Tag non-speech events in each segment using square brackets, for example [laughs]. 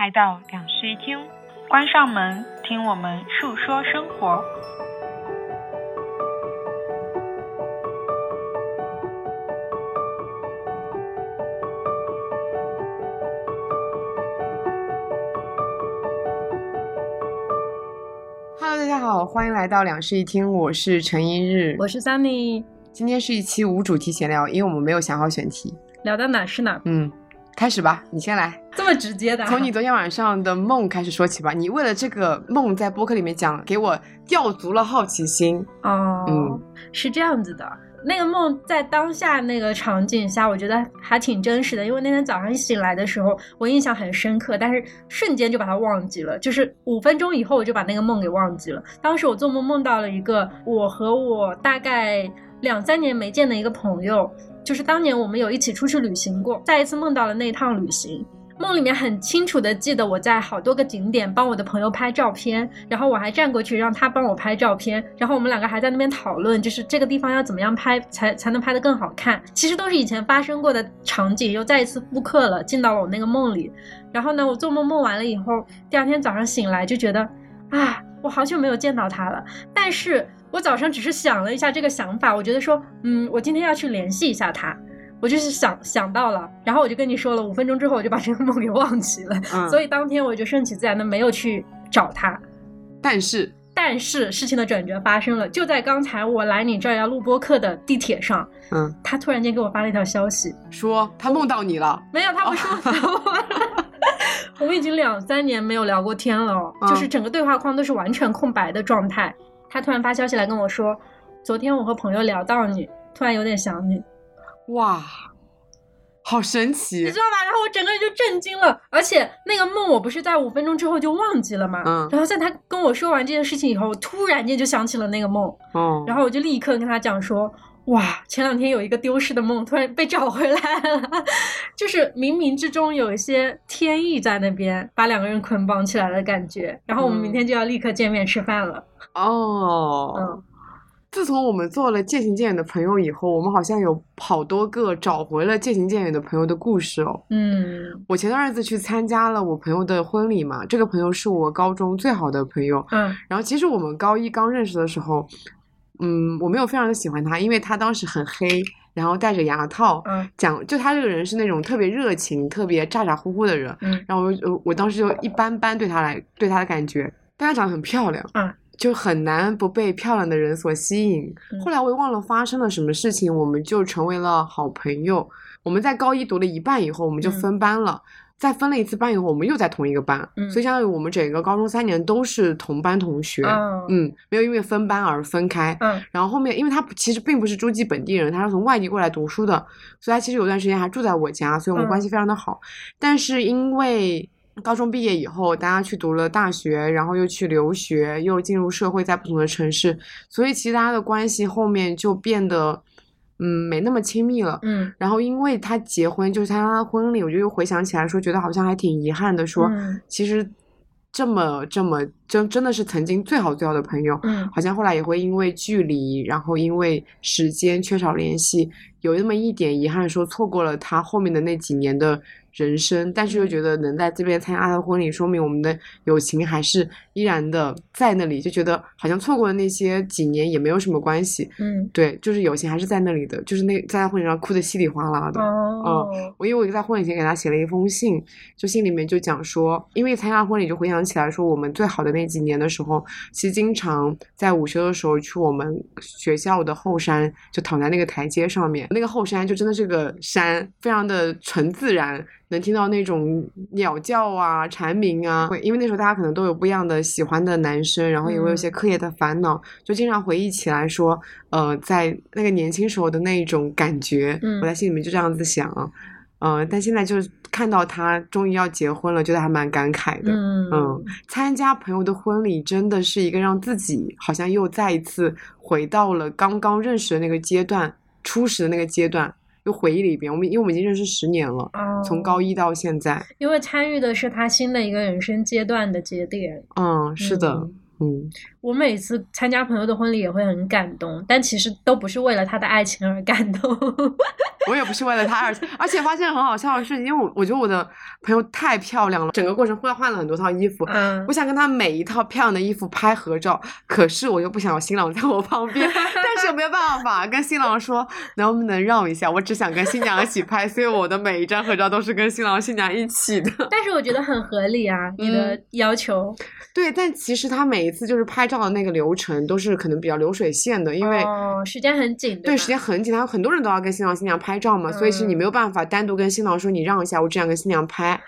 来到两室一厅，关上门，听我们述说生活。Hello，大家好，欢迎来到两室一厅，我是陈一日，我是 Sunny。今天是一期无主题闲聊，因为我们没有想好选题。聊到哪是哪，嗯，开始吧，你先来，[laughs] 这么直接的。从你昨天晚上的梦开始说起吧。你为了这个梦在播客里面讲，给我吊足了好奇心。哦，嗯，是这样子的。那个梦在当下那个场景下，我觉得还挺真实的。因为那天早上一醒来的时候，我印象很深刻，但是瞬间就把它忘记了。就是五分钟以后，我就把那个梦给忘记了。当时我做梦梦到了一个我和我大概两三年没见的一个朋友，就是当年我们有一起出去旅行过，再一次梦到了那一趟旅行。梦里面很清楚的记得我在好多个景点帮我的朋友拍照片，然后我还站过去让他帮我拍照片，然后我们两个还在那边讨论，就是这个地方要怎么样拍才才能拍得更好看。其实都是以前发生过的场景，又再一次复刻了，进到了我那个梦里。然后呢，我做梦梦完了以后，第二天早上醒来就觉得，啊，我好久没有见到他了。但是我早上只是想了一下这个想法，我觉得说，嗯，我今天要去联系一下他。我就是想想到了，然后我就跟你说了，五分钟之后我就把这个梦给忘记了，嗯所以当天我就顺其自然的没有去找他。但是，但是事情的转折发生了，就在刚才我来你这儿要录播课的地铁上，嗯，他突然间给我发了一条消息，说他梦到你了，没有，他不说我。[laughs] 我们已经两三年没有聊过天了就是整个对话框都是完全空白的状态。他突然发消息来跟我说，昨天我和朋友聊到你，突然有点想你。哇，好神奇你知，道吗？然后我整个人就震惊了，而且那个梦我不是在五分钟之后就忘记了嘛？嗯然后在他跟我说完这件事情以后，我突然间就想起了那个梦，哦，然后我就立刻跟他讲说。哇，前两天有一个丢失的梦，突然被找回来了，[laughs] 就是冥冥之中有一些天意在那边，把两个人捆绑起来的感觉。然后我们明天就要立刻见面吃饭了。哦，嗯，自从我们做了渐行渐远的朋友以后，我们好像有好多个找回了渐行渐远的朋友的故事哦。嗯我前段日子去参加了我朋友的婚礼嘛，这个朋友是我高中最好的朋友。嗯然后其实我们高一刚认识的时候，嗯，我没有非常的喜欢他，因为他当时很黑，然后戴着牙套，嗯讲就他这个人是那种特别热情、特别咋咋呼呼的人。嗯然后我就我当时就一般般对他来对他的感觉，但他长得很漂亮，嗯，就很难不被漂亮的人所吸引。嗯后来我也忘了发生了什么事情，我们就成为了好朋友。我们在高一读了一半以后，我们就嗯分班了。再分了一次班以后，我们又在同一个班，嗯所以相当于我们整个高中三年都是同班同学。嗯嗯，没有因为分班而分开。嗯然后后面，因为他其实并不是诸暨本地人，他是从外地过来读书的，所以他其实有段时间还住在我家，所以我们嗯关系非常的好。但是因为高中毕业以后，大家去读了大学，然后又去留学，又进入社会，在不同的城市，所以其实大家的关系后面就变得嗯没那么亲密了。嗯然后因为他结婚，就是参加他的婚礼，我就又回想起来说，觉得好像还挺遗憾的，说、嗯其实这么这么真真的是曾经最好最好的朋友，嗯好像后来也会因为距离，然后因为时间缺少联系，有那么一点遗憾，说错过了他后面的那几年的人生。但是又觉得能在这边参加他的婚礼，说明我们的友情还是依然的在那里，就觉得好像错过了那些几年也没有什么关系。嗯对，就是友情还是在那里的，就是那在他婚礼上哭的稀里哗啦的。哦我因为我在婚礼前给他写了一封信，就信里面就讲说，因为参加婚礼就回想起来说，我们最好的那几年的时候，其实经常在午休的时候去我们学校的后山，就躺在那个台阶上面，那个后山就真的是个山，非常的纯自然。能听到那种鸟叫啊、蝉鸣啊，会因为那时候大家可能都有不一样的喜欢的男生，然后也会有一些课业的烦恼，就经常回忆起来说，呃，在那个年轻时候的那一种感觉，嗯我在心里面就这样子想，呃，但现在就是看到他终于要结婚了，觉得还蛮感慨的。嗯。嗯，参加朋友的婚礼真的是一个让自己好像又再一次回到了刚刚认识的那个阶段，初始的那个阶段，又回忆了一遍。我们因为我们已经认识十年了，哦从高一到现在。因为参与的是他新的一个人生阶段的节点。嗯，是的。嗯嗯，我每次参加朋友的婚礼也会很感动，但其实都不是为了他的爱情而感动。[laughs] 我也不是为了他而，而且发现很好笑的是，因为我我觉得我的朋友太漂亮了，整个过程换换了很多套衣服，嗯我想跟他每一套漂亮的衣服拍合照，可是我又不想有新郎在我旁边，没有办法跟新郎说能不能让一下，我只想跟新娘一起拍，所以我的每一张合照都是跟新郎新娘一起的。[laughs] 但是我觉得很合理啊，你的嗯要求，对，但其实他每一次就是拍照的那个流程都是可能比较流水线的，因为。哦，时间很紧，对，吧时间很紧，他有很多人都要跟新郎新娘拍照嘛，所以是你没有办法单独跟新郎说你让一下，我只想跟新娘拍，[laughs]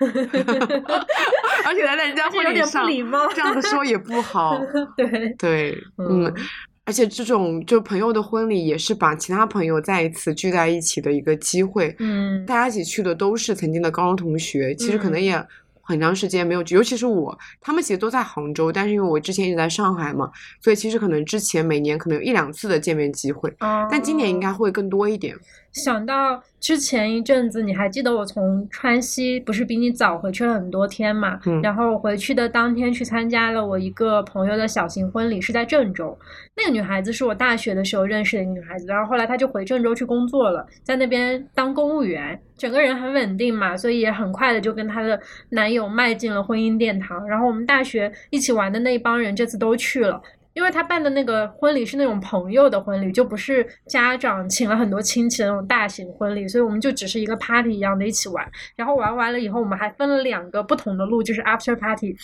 而且他在人家 [laughs] 而且有点不婚礼上这样子说也不好。对，对，嗯嗯，而且这种就朋友的婚礼也是把其他朋友再一次聚在一起的一个机会。嗯大家一起去的都是曾经的高中同学，其实可能嗯也很长时间没有聚，尤其是我，他们其实都在杭州，但是因为我之前一直在上海嘛，所以其实可能之前每年可能有一两次的见面机会，但今年应该哦会更多一点。想到之前一阵子，你还记得我从川西不是比你早回去了很多天嘛？嗯然后回去的当天去参加了我一个朋友的小型婚礼，是在郑州。那个女孩子是我大学的时候认识的一个女孩子，然后后来她就回郑州去工作了，在那边当公务员，整个人很稳定嘛，所以也很快的就跟她的男友迈进了婚姻殿堂。然后我们大学一起玩的那一帮人这次都去了。因为他办的那个婚礼是那种朋友的婚礼，就不是家长请了很多亲戚的那种大型婚礼，所以我们就只是一个 party 一样的一起玩。然后玩完了以后，我们还分了两个不同的路，就是 after party。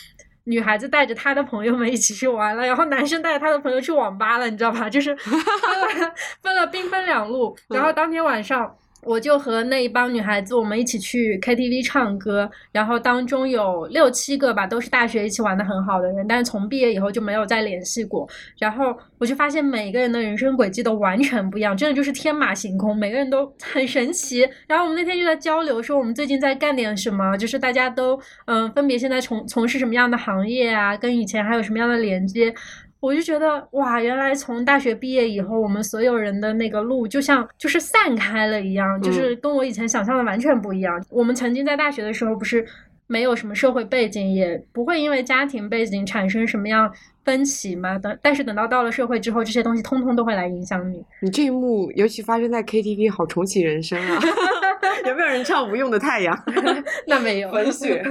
女孩子带着她的朋友们一起去玩了，然后男生带着他的朋友去网吧了，你知道吧？就是分了 [laughs] 分了兵分两路。然后当天晚上，我就和那一帮女孩子，我们一起去 KTV 唱歌，然后当中有六七个吧，都是大学一起玩的很好的人，但是从毕业以后就没有再联系过。然后我就发现每个人的人生轨迹都完全不一样，真的就是天马行空，每个人都 [laughs] 很神奇。然后我们那天就在交流，说我们最近在干点什么，就是大家都嗯、分别现在从从事什么样的行业啊，跟以前还有什么样的连接。我就觉得哇，原来从大学毕业以后，我们所有人的那个路就像就是散开了一样，就是跟我以前想象的完全不一样。我们曾经在大学的时候不是没有什么社会背景，也不会因为家庭背景产生什么样分歧嘛。等但是等到到了社会之后，这些东西通通都会来影响你。你这一幕尤其发生在 KTV，好重启人生啊！[laughs] 有没有人唱《无用的太阳》？[laughs] 那没有文学。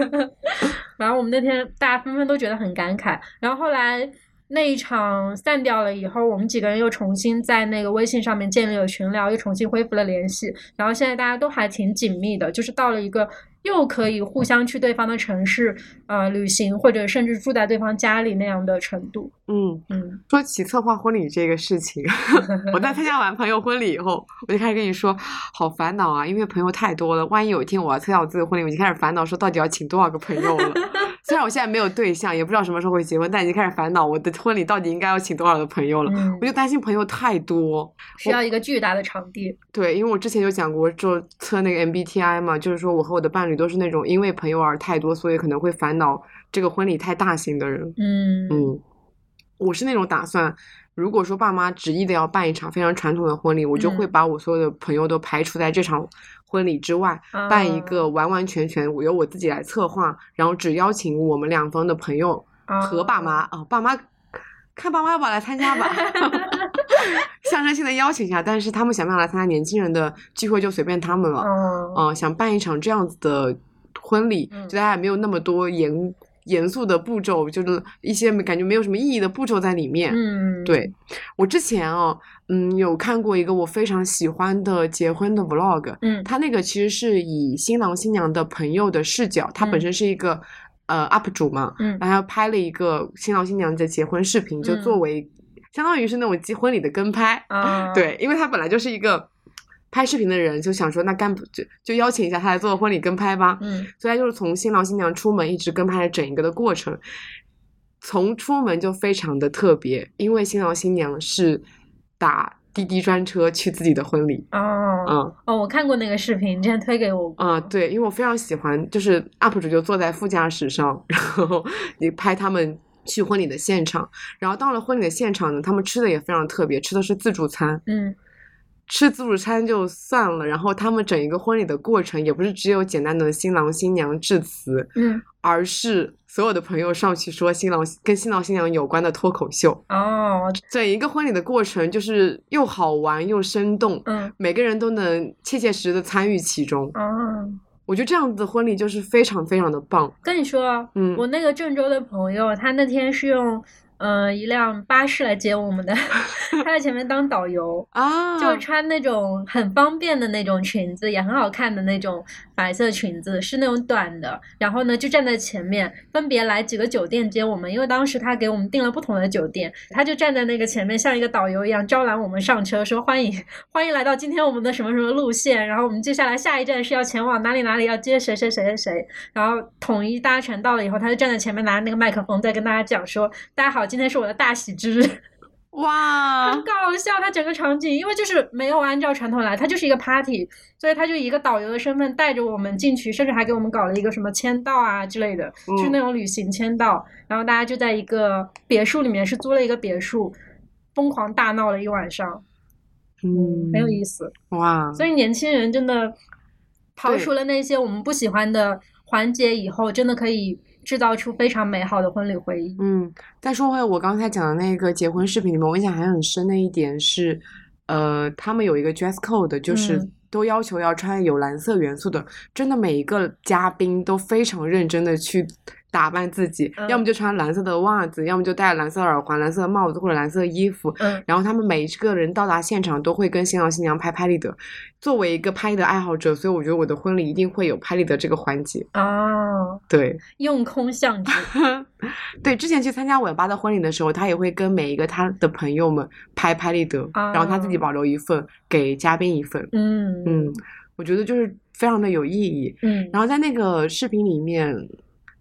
[laughs] 然后我们那天大家纷纷都觉得很感慨。然后后来那一场散掉了以后，我们几个人又重新在那个微信上面建立了群聊，又重新恢复了联系。然后现在大家都还挺紧密的，就是到了一个又可以互相去对方的城市呃旅行，或者甚至住在对方家里那样的程度。嗯，嗯说起策划婚礼这个事情，[laughs] 我在参加完朋友婚礼以后，我就开始跟你说，好烦恼啊，因为朋友太多了，万一有一天我要参加我自己的婚礼，我就开始烦恼说到底要请多少个朋友了。虽然我现在没有对象，也不知道什么时候会结婚，但已经开始烦恼我的婚礼到底应该要请多少个朋友了。嗯我，就担心朋友太多，需要一个巨大的场地。对，因为我之前有讲过，就测那个 MBTI 嘛，就是说我和我的伴侣都是那种因为朋友而太多，所以可能会烦恼这个婚礼太大型的人。嗯嗯，我是那种打算，如果说爸妈执意的要办一场非常传统的婚礼，我就会嗯把我所有的朋友都排除在这场婚礼之外，办一个完完全全我由我自己来策划，然后只邀请我们两方的朋友和爸妈啊、爸妈。看爸妈要不要来参加吧，[laughs] 象征性的邀请一下，但是他们想不想来参加年轻人的聚会就随便他们了。嗯嗯、想办一场这样子的婚礼，嗯就大家也没有那么多严严肃的步骤，就是一些感觉没有什么意义的步骤在里面。嗯，对我之前哦，嗯，有看过一个我非常喜欢的结婚的 vlog，嗯。他那个其实是以新郎新娘的朋友的视角，他本嗯。身是一个、呃 UP 主嘛，嗯。然后拍了一个新郎新娘的结婚视频，就嗯。作为、相当于是那种结婚礼的跟拍。啊，对，因为他本来就是一个拍视频的人，就想说那干不就就邀请一下他来做婚礼跟拍吧。嗯所以他就是从新郎新娘出门一直跟拍了整一个的过程，从出门就非常的特别，因为新郎新娘是打滴滴专车去自己的婚礼。哦嗯哦，我看过那个视频，你之前推给我过。啊、对，因为我非常喜欢，就是 UP 主就坐在副驾驶上，然后你拍他们去婚礼的现场，然后到了婚礼的现场呢，他们吃的也非常特别，吃的是自助餐。嗯吃自助餐就算了，然后他们整一个婚礼的过程也不是只有简单的新郎新娘致辞，嗯，而是所有的朋友上去说新郎跟新郎新娘有关的脱口秀。哦，整一个婚礼的过程就是又好玩又生动，嗯，每个人都能切切实实的参与其中。哦，我觉得这样子的婚礼就是非常非常的棒。跟你说，嗯我那个郑州的朋友，他那天是用呃一辆巴士来接我们的，[laughs] 他在前面当导游。啊，就穿那种很方便的那种裙子，也很好看的那种白色裙子，是那种短的。然后呢，就站在前面，分别来几个酒店接我们，因为当时他给我们订了不同的酒店，他就站在那个前面，像一个导游一样招揽我们上车，说欢迎欢迎来到今天我们的什么什么路线。然后我们接下来下一站是要前往哪里哪里，要接谁谁谁谁谁。然后统一搭乘到了以后，他就站在前面拿着那个麦克风在跟大家讲说：“大家好，今天是我的大喜之日。[laughs] ”哇很，搞笑，他整个场景，因为就是没有按照传统来，它就是一个 party，所以他就以一个导游的身份带着我们进去，甚至还给我们搞了一个什么签到啊之类的，嗯就是那种旅行签到。然后大家就在一个别墅里面，是租了一个别墅，疯狂大闹了一晚上，嗯，很有意思。哇，所以年轻人真的刨除了那些我们不喜欢的环节以后，真的可以制造出非常美好的婚礼回忆。嗯，再说回我刚才讲的那个结婚视频里面，我印象还很深的一点是，呃，他们有一个 dress code，就是嗯都要求要穿有蓝色元素的，真的每一个嘉宾都非常认真的去打扮自己，嗯要么就穿蓝色的袜子，要么就戴蓝色耳环、蓝色的帽子或者蓝色衣服。嗯然后他们每一个人到达现场都会跟新郎新娘拍拍立得。作为一个拍立得爱好者，所以我觉得我的婚礼一定会有拍立得这个环节。哦，对，[laughs] 用空相机，[laughs] 对，之前去参加尾巴的婚礼的时候，他也会跟每一个他的朋友们拍拍立得，然后他自己哦保留一份，给嘉宾一份。嗯嗯，我觉得就是非常的有意义。嗯然后在那个视频里面，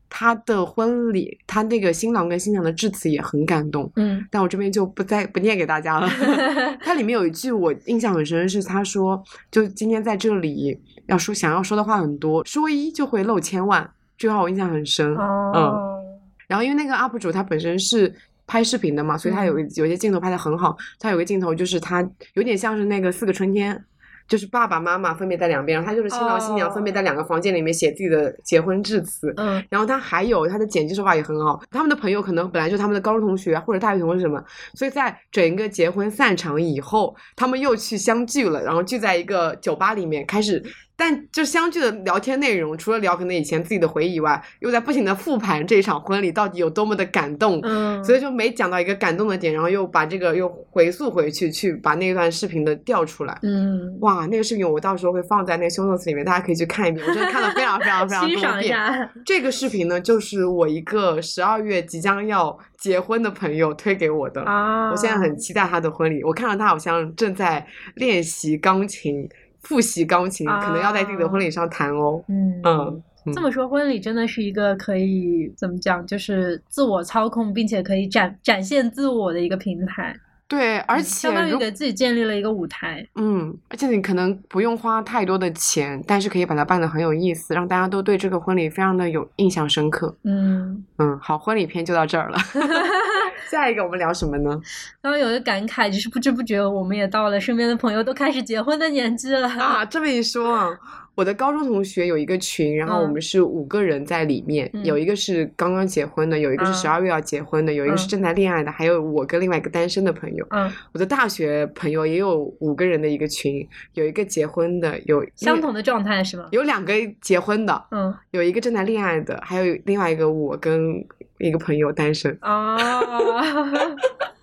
他的婚礼，他那个新郎跟新娘的致辞也很感动。嗯但我这边就不再不念给大家了。[laughs] 它里面有一句我印象很深，是他说，就今天在这里要说想要说的话很多，说一就会漏千万，这句话我印象很深。哦，然后因为那个 UP 主他本身是拍视频的嘛，所以他有有些镜头拍的很好。他有个镜头就是他有点像是那个四个春天。就是爸爸妈妈分别在两边，然后他就是新郎新娘分别在两个房间里面写自己的结婚致辞，嗯。然后他还有他的剪辑手法也很好，他们的朋友可能本来就他们的高中同学啊或者大学同学什么，所以在整个结婚散场以后，他们又去相聚了，然后聚在一个酒吧里面开始，但就相聚的聊天内容，除了聊可能以前自己的回忆以外，又在不停的复盘这一场婚礼到底有多么的感动，嗯，所以就每讲到一个感动的点，然后又把这个又回溯回去，去把那段视频的调出来。嗯，哇，那个视频我到时候会放在那个 show notes 里面，大家可以去看一遍。我真的看了非常非常非常 [laughs] 多遍。赏一下，这个视频呢，就是我一个十二月即将要结婚的朋友推给我的。啊，我现在很期待他的婚礼。我看到他好像正在练习钢琴，复习钢琴，可能要在自己的婚礼上弹哦。嗯嗯，嗯这么说，婚礼真的是一个可以怎么讲，就是自我操控，并且可以展展现自我的一个平台，对，而嗯且相当于给自己建立了一个舞台。嗯，而且你可能不用花太多的钱，但是可以把它办得很有意思，让大家都对这个婚礼非常的有印象深刻。嗯，嗯，好，婚礼篇就到这儿了。[laughs] 下一个我们聊什么呢？[laughs] 刚刚有一个感慨，就是不知不觉我们也到了身边的朋友都开始结婚的年纪了。啊，这么一说啊，我的高中同学有一个群，然后我嗯们是五个人在里面，嗯有一个是刚刚结婚的，有一个是嗯十二月要结婚的，有一个是嗯正在恋爱的，还有我跟另外一个单身的朋友。嗯，我的大学朋友也有五个人的一个群，有一个结婚的，有相同的状态是吗？有两个结婚的，嗯，有一个正在恋爱的，还有另外一个我跟一个朋友单身。哦，[laughs]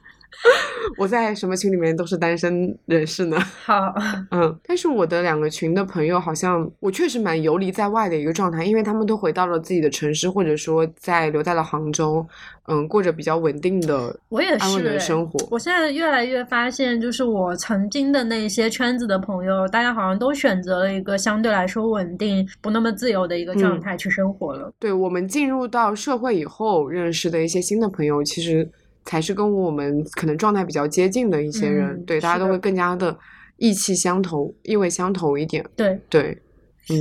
[laughs] 我在什么群里面都是单身人士呢？好，[laughs] 嗯，但是我的两个群的朋友好像我确实蛮游离在外的一个状态，因为他们都回到了自己的城市，或者说在留在了杭州，嗯，过着比较稳定的、我也安稳的生活。我现在越来越发现，就是我曾经的那些圈子的朋友，大家好像都选择了一个相对来说稳定、不那么自由的一个状嗯态去生活了。对我们进入到社会以后认识的一些新的朋友，其实才是跟我们可能状态比较接近的一些人。嗯对，大家都会更加的意气相投、意味相投一点。对，对，嗯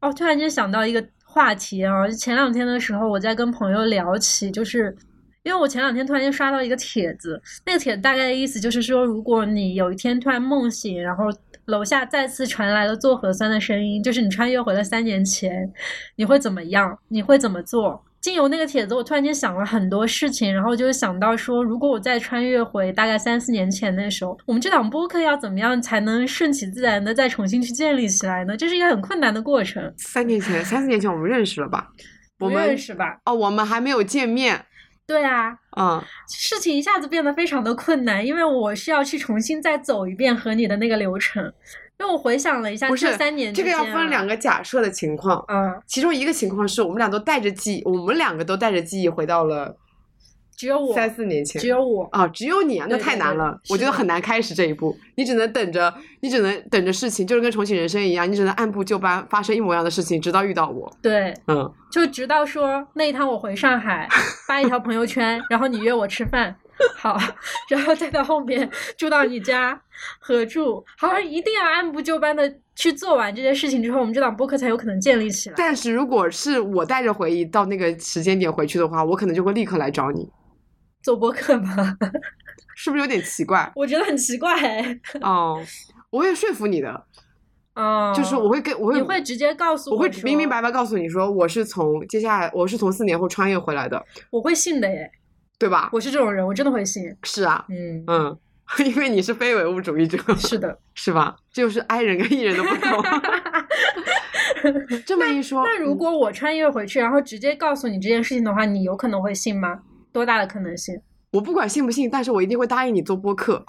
哦，突然间想到一个话题啊，前两天的时候我在跟朋友聊起，就是。因为我前两天突然间刷到一个帖子，那个帖子大概的意思就是说，如果你有一天突然梦醒，然后楼下再次传来了做核酸的声音，就是你穿越回了三年前，你会怎么样？你会怎么做？经由那个帖子，我突然间想了很多事情，然后就想到说，如果我再穿越回大概三四年前那时候，我们这档播客要怎么样才能顺其自然的再重新去建立起来呢？这是一个很困难的过程。三年前，三四年前我们认识了吧？我不们认识吧？哦，我们还没有见面。对啊，嗯，事情一下子变得非常的困难，因为我需要去重新再走一遍和你的那个流程。因为我回想了一下，不是这三年这个要分两个假设的情况。嗯，其中一个情况是我们俩都带着记忆，我们两个都带着记忆回到了只有我，三四年前。只有我，啊，只有你啊，那太难了，我觉得很难开始这一步。你只能等着，你只能等着事情，就是跟重启人生一样，你只能按部就班发生一模一样的事情，直到遇到我。对，嗯，就直到说那一趟我回上海 [laughs] 发一条朋友圈，然后你约我吃饭，好，然后再到后面住到你家 [laughs] 合住，好像一定要按部就班的去做完这件事情之后，我们这档播客才有可能建立起来。但是如果是我带着回忆到那个时间点回去的话，我可能就会立刻来找你，做播客吗？[laughs] 是不是有点奇怪？[laughs] 我觉得很奇怪哎。哦，我会说服你的，哦，就是我会跟我会你会直接告诉我会明明白白告诉你说，我是从接下来我是从四年后穿越回来的，我会信的耶，对吧？我是这种人，我真的会信。是啊，嗯，嗯，[laughs] 因为你是非唯物主义者，[laughs] 是的。[laughs] 是吧？这就是 I 人跟 E 人的不同。这么一说，那如嗯果我穿越回去，然后直接告诉你这件事情的话，你有可能会信吗？多大的可能性？我不管信不信，但是我一定会答应你做播客。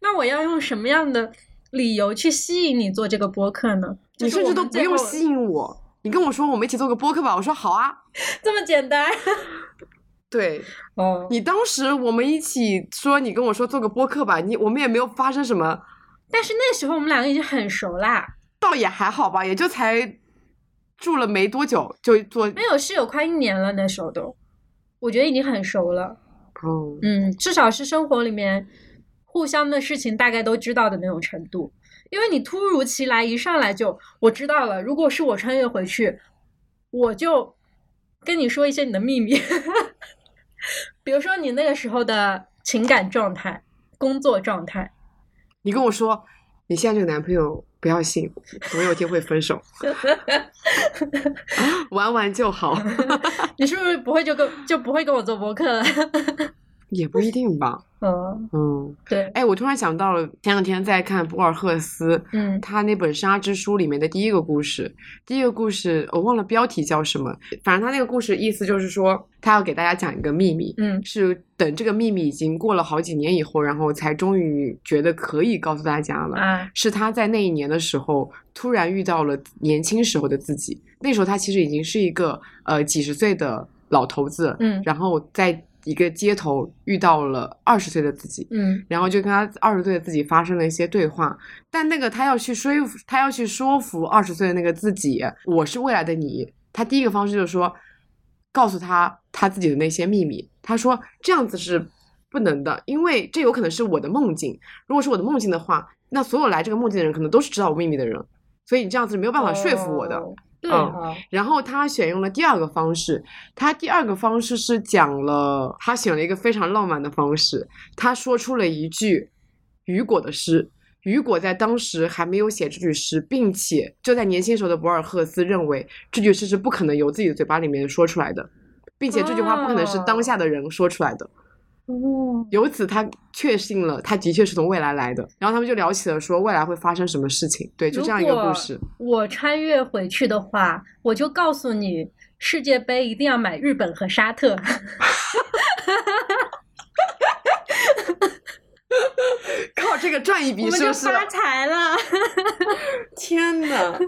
那我要用什么样的理由去吸引你做这个播客呢？你甚至都不用吸引，引我，你跟我说我们一起做个播客吧，我说好啊。这么简单。对哦，你当时我们一起说，你跟我说做个播客吧，你我们也没有发生什么，但是那时候我们两个已经很熟啦，倒也还好吧，也就才住了没多久就做。没有是有快一年了，那时候都，我觉得已经很熟了。哦，嗯，至少是生活里面互相的事情大概都知道的那种程度。因为你突如其来一上来就我知道了，如果是我穿越回去，我就跟你说一些你的秘密，比如说你那个时候的情感状态、工作状态。你跟我说你现在这个男朋友不要信，总有一天会分手，[laughs] 玩玩就好，[laughs] 你是不是不会就跟就不会跟我做博客了？也不一定吧。[laughs] 嗯，嗯，对，哎，我突然想到了，前两天在看博尔赫斯，嗯他那本《沙之书》里面的第一个故事，第一个故事我忘了标题叫什么，反正他那个故事意思就是说，他要给大家讲一个秘密，嗯是等这个秘密已经过了好几年以后，然后才终于觉得可以告诉大家了。啊，是他在那一年的时候，突然遇到了年轻时候的自己。那时候他其实已经是一个呃几十岁的老头子，嗯然后在一个街头遇到了二十岁的自己，嗯然后就跟他二十岁的自己发生了一些对话。但那个他要去说服，他要去说服二十岁的那个自己，我是未来的你。他第一个方式就是说，告诉他他自己的那些秘密。他说这样子是不能的，因为这有可能是我的梦境。如果是我的梦境的话，那所有来这个梦境的人可能都是知道我秘密的人，所以你这样子是没有办法说服我的。哦对嗯，然后他选用了第二个方式，他第二个方式是讲了，他选了一个非常浪漫的方式，他说出了一句雨果的诗。雨果在当时还没有写这句诗，并且就在年轻时候的博尔赫斯认为这句诗是不可能由自己的嘴巴里面说出来的，并且这句话不可能是当下的人说出来的。哦，由此，他确信了他的确是从未来来的。然后他们就聊起了说未来会发生什么事情。对，就这样一个故事。我穿越回去的话，我就告诉你，世界杯一定要买日本和沙特。[laughs] 靠这个赚一笔是不是？发财了。[laughs] 天呐，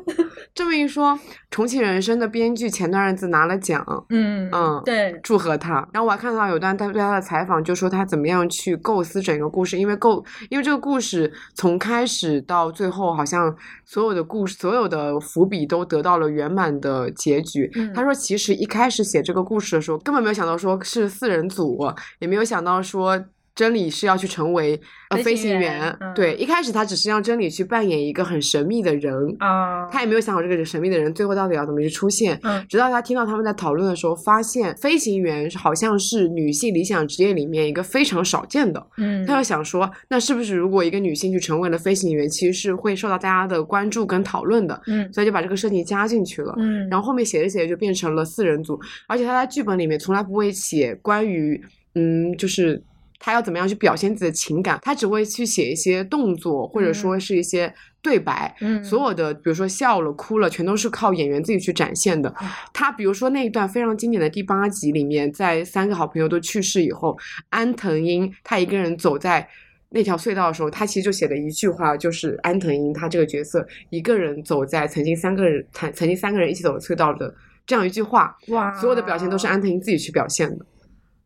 这么一说，重启人生的编剧前段日子拿了奖，嗯嗯对，祝贺他。然后我还看到有段他对他的采访，就说他怎么样去构思整个故事，因为构，因为这个故事从开始到最后，好像所有的故事、所有的伏笔都得到了圆满的结局。嗯他说，其实一开始写这个故事的时候，根本没有想到说是四人组，也没有想到说。真理是要去成为呃飞飞行员对，一开始他只是让真理去扮演一个很神秘的人，啊，他也没有想好这个神秘的人最后到底要怎么去出现。嗯直到他听到他们在讨论的时候，发现飞行员好像是女性理想职业里面一个非常少见的。嗯，他就想说，那是不是如果一个女性去成为了飞行员，其实是会受到大家的关注跟讨论的？嗯所以就把这个设定加进去了。嗯，然后后面写着写着就变成了四人组，而且他在剧本里面从来不会写关于嗯，就是他要怎么样去表现自己的情感，他只会去写一些动作或者说是一些对白。嗯所有的，比如说笑了、哭了，全都是靠演员自己去展现的。他比如说那一段非常经典的第八集里面，在三个好朋友都去世以后，安藤英他一个人走在那条隧道的时候，他其实就写了一句话，就是安藤英他这个角色一个人走在曾经三个人曾曾经三个人一起走的隧道的这样一句话，哇，所有的表现都是安藤英自己去表现的。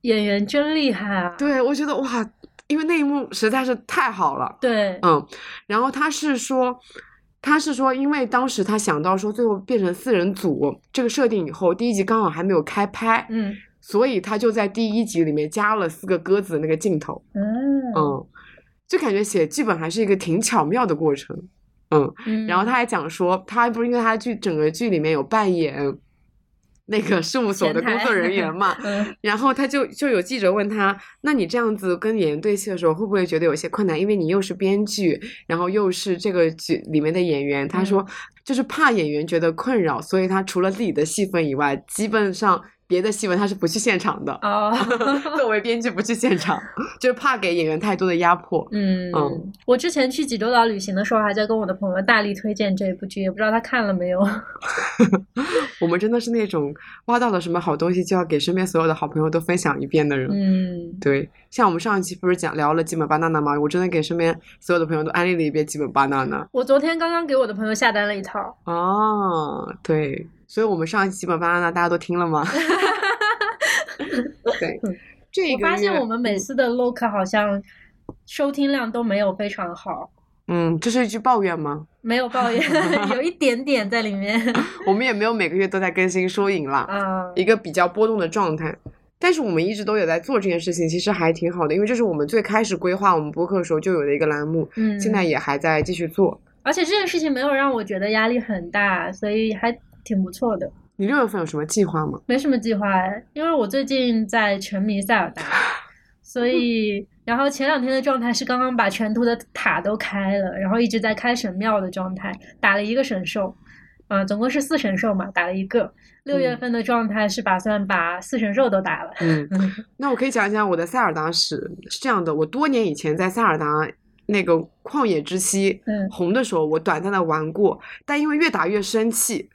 演员真厉害啊！对我觉得哇，因为那一幕实在是太好了。对，嗯，然后他是说，他是说，因为当时他想到说，最后变成四人组这个设定以后，第一集刚好还没有开拍，嗯所以他就在第一集里面加了四个鸽子的那个镜头，嗯嗯，就感觉写剧本还是一个挺巧妙的过程，嗯，嗯，然后他还讲说，他不是因为他剧整个剧里面有扮演。那个事务所的工作人员嘛，[laughs] 嗯然后他就就有记者问他，那你这样子跟演员对戏的时候，会不会觉得有些困难？因为你又是编剧，然后又是这个剧里面的演员。他说，就是怕演员觉得困扰，所以他除了自己的戏份以外，基本上别的戏份他是不去现场的。哦，[laughs] 作为编剧不去现场，就是怕给演员太多的压迫。嗯嗯我之前去济州岛旅行的时候，还在跟我的朋友大力推荐这部剧，也不知道他看了没有。[laughs] [laughs] 我们真的是那种挖到了什么好东西就要给身边所有的好朋友都分享一遍的人。嗯，对，像我们上一期不是讲聊了基本 banana 吗？我真的给身边所有的朋友都安利了一遍基本 banana。我昨天刚刚给我的朋友下单了一套，哦，对，所以我们上一期基本 banana 大家都听了吗？[laughs] 对，这个我发现我们每次的 look 好像收听量都没有非常好，嗯，这是一句抱怨吗？没有抱怨，[laughs] 有一点点在里面。[laughs] 我们也没有每个月都在更新收影啦，嗯，一个比较波动的状态。但是我们一直都有在做这件事情，其实还挺好的，因为这是我们最开始规划我们播客的时候就有的一个栏目，嗯，现在也还在继续做。而且这件事情没有让我觉得压力很大，所以还挺不错的。你六月份有什么计划吗？没什么计划哎，因为我最近在沉迷塞尔达，所以 [laughs] 然后前两天的状态是刚刚把全图的塔都开了，然后一直在开神庙的状态，打了一个神兽，啊、总共是四神兽嘛，打了一个。六月嗯份的状态是打算把四神兽都打了。嗯，那我可以讲一讲我的塞尔达史。是这样的，我多年以前在塞尔达那个旷野之息嗯红的时候，我短暂的玩过，但因为越打越生气，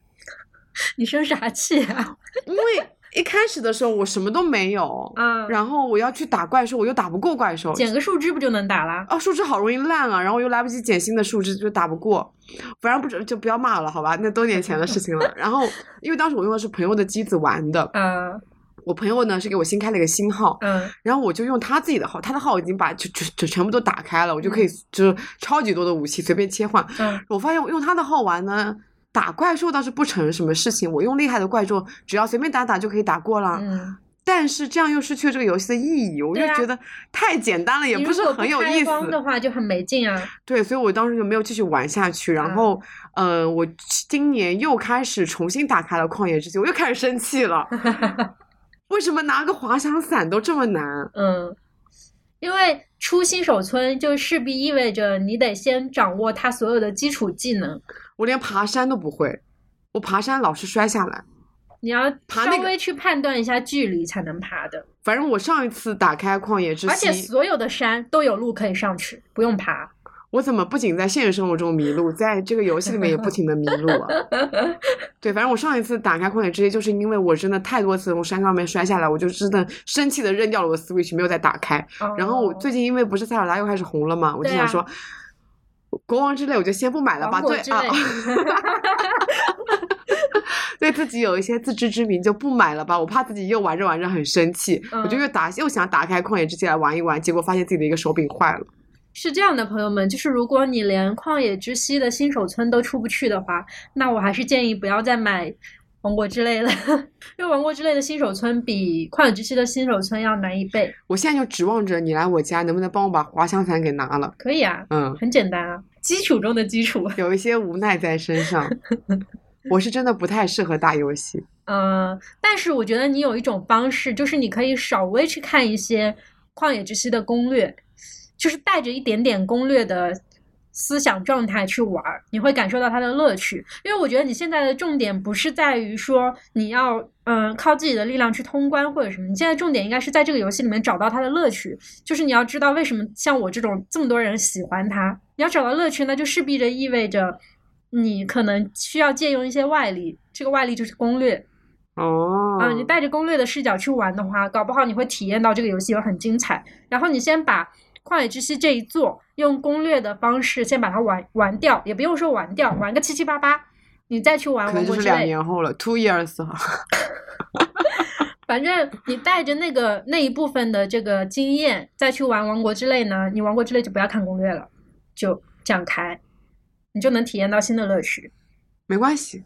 你生啥气啊？[laughs] 因为一开始的时候我什么都没有，啊，然后我要去打怪兽，我又打不过怪兽。捡个树枝不就能打啦？哦，树枝好容易烂啊，然后又来不及捡新的树枝，就打不过。反正不知就不要骂了，好吧？那多年前的事情了。然后因为当时我用的是朋友的机子玩的，嗯，我朋友呢是给我新开了一个新号，嗯然后我就用他自己的号，他的号已经把就就就全部都打开了，我就可以就是超级多的武器随便切换。嗯我发现我用他的号玩呢，打怪兽倒是不成什么事情，我用厉害的怪兽，只要随便打打就可以打过了。嗯，但是这样又失去了这个游戏的意义，我就觉得太简单了，也不是很有意思。的话就很没劲啊。对，所以我当时就没有继续玩下去。然嗯后，呃，我今年又开始重新打开了旷野之息，我又开始生气了。[laughs] 为什么拿个滑翔伞都这么难？嗯，因为出新手村就势必意味着你得先掌握它所有的基础技能，我连爬山都不会，我爬山老是摔下来。你要稍微去判断一下距离才能爬的。反正我上一次打开旷野之而且，所有的山都有路可以上去，不用爬。我怎么不仅在现实生活中迷路，在这个游戏里面也不停的迷路啊？[laughs] 对，反正我上一次打开旷野之息，就是因为我真的太多次从山上面摔下来，我就真的生气的扔掉了我的 Switch，没有再打开。然后我哦最近因为不是塞尔达又开始红了嘛，我就想说，国王之泪我就先不买了吧。对啊 [laughs] 对自己有一些自知之明就不买了吧，我怕自己又玩着玩着很生气，我就嗯又打又想打开旷野之息来玩一玩，结果发现自己的一个手柄坏了。是这样的，朋友们，就是如果你连旷野之息的新手村都出不去的话，那我还是建议不要再买王国之泪了，[laughs] 因为王国之泪的新手村比旷野之息的新手村要难一倍。我现在就指望着你来我家，能不能帮我把滑翔伞给拿了？可以啊，嗯，很简单啊，基础中的基础。有一些无奈在身上。[laughs] 我是真的不太适合打游戏。嗯、但是我觉得你有一种方式，就是你可以稍微去看一些旷野之息的攻略，就是带着一点点攻略的思想状态去玩儿，你会感受到它的乐趣。因为我觉得你现在的重点不是在于说你要嗯靠自己的力量去通关或者什么，你现在重点应该是在这个游戏里面找到它的乐趣，就是你要知道为什么像我这种这么多人喜欢它，你要找到乐趣，那就势必着意味着。你可能需要借用一些外力，这个外力就是攻略。哦，啊，你带着攻略的视角去玩的话，搞不好你会体验到这个游戏有很精彩。然后你先把旷野之息这一座用攻略的方式先把它玩玩掉，也不用说玩掉，玩个七七八八，你再去玩可能就是两王国之泪。年后了，two years 哈。[laughs] [laughs] 反正你带着那个那一部分的这个经验再去玩王国之泪呢，你王国之泪就不要看攻略了，就这样开，你就能体验到新的乐趣。没关系，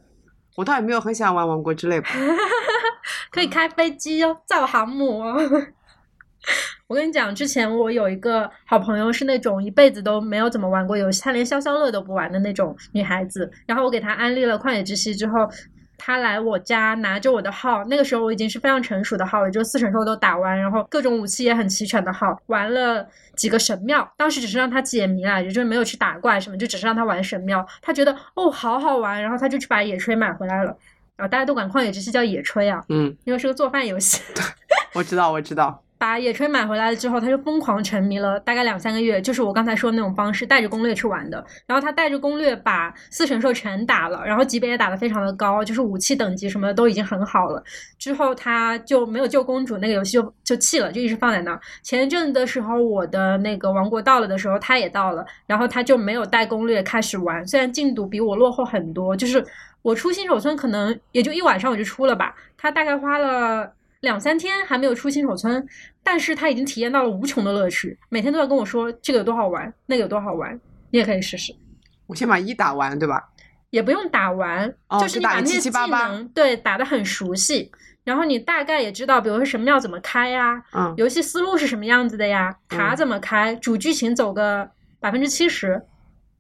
我倒也没有很想玩王国之泪吧。[laughs] 可以开飞机哦，造航母哦。我跟你讲，之前我有一个好朋友是那种一辈子都没有怎么玩过游戏，她连消消乐都不玩的那种女孩子。然后我给她安利了旷野之息之后，她来我家拿着我的号，那个时候我已经是非常成熟的号了，就四神兽都打完，然后各种武器也很齐全的号，玩了几个神庙。当时只是让她解谜来着，就是没有去打怪什么，就只是让她玩神庙。她觉得哦好好玩，然后她就去把野炊买回来了。然后大家都管旷野之息叫野炊啊，嗯，因为是个做饭游戏。[laughs] 我知道，我知道。把野炊买回来了之后，他就疯狂沉迷了大概两三个月，就是我刚才说的那种方式，带着攻略去玩的。然后他带着攻略把四神兽全打了，然后级别也打得非常的高，就是武器等级什么的都已经很好了。之后他就没有救公主，那个游戏就就弃了，就一直放在那。前一阵的时候，我的那个王国到了的时候，他也到了，然后他就没有带攻略开始玩，虽然进度比我落后很多，就是我出新手村可能也就一晚上我就出了吧，他大概花了。两三天还没有出新手村，但是他已经体验到了无穷的乐趣，每天都在跟我说这个有多好玩，那个有多好玩，你也可以试试。我先把一打完，对吧？也不用打完，哦就是你把那些技就打个778能对打的很熟悉，然后你大概也知道，比如说神庙怎么开呀，嗯，游戏思路是什么样子的呀，卡嗯怎么开，主剧情走个百分之七十，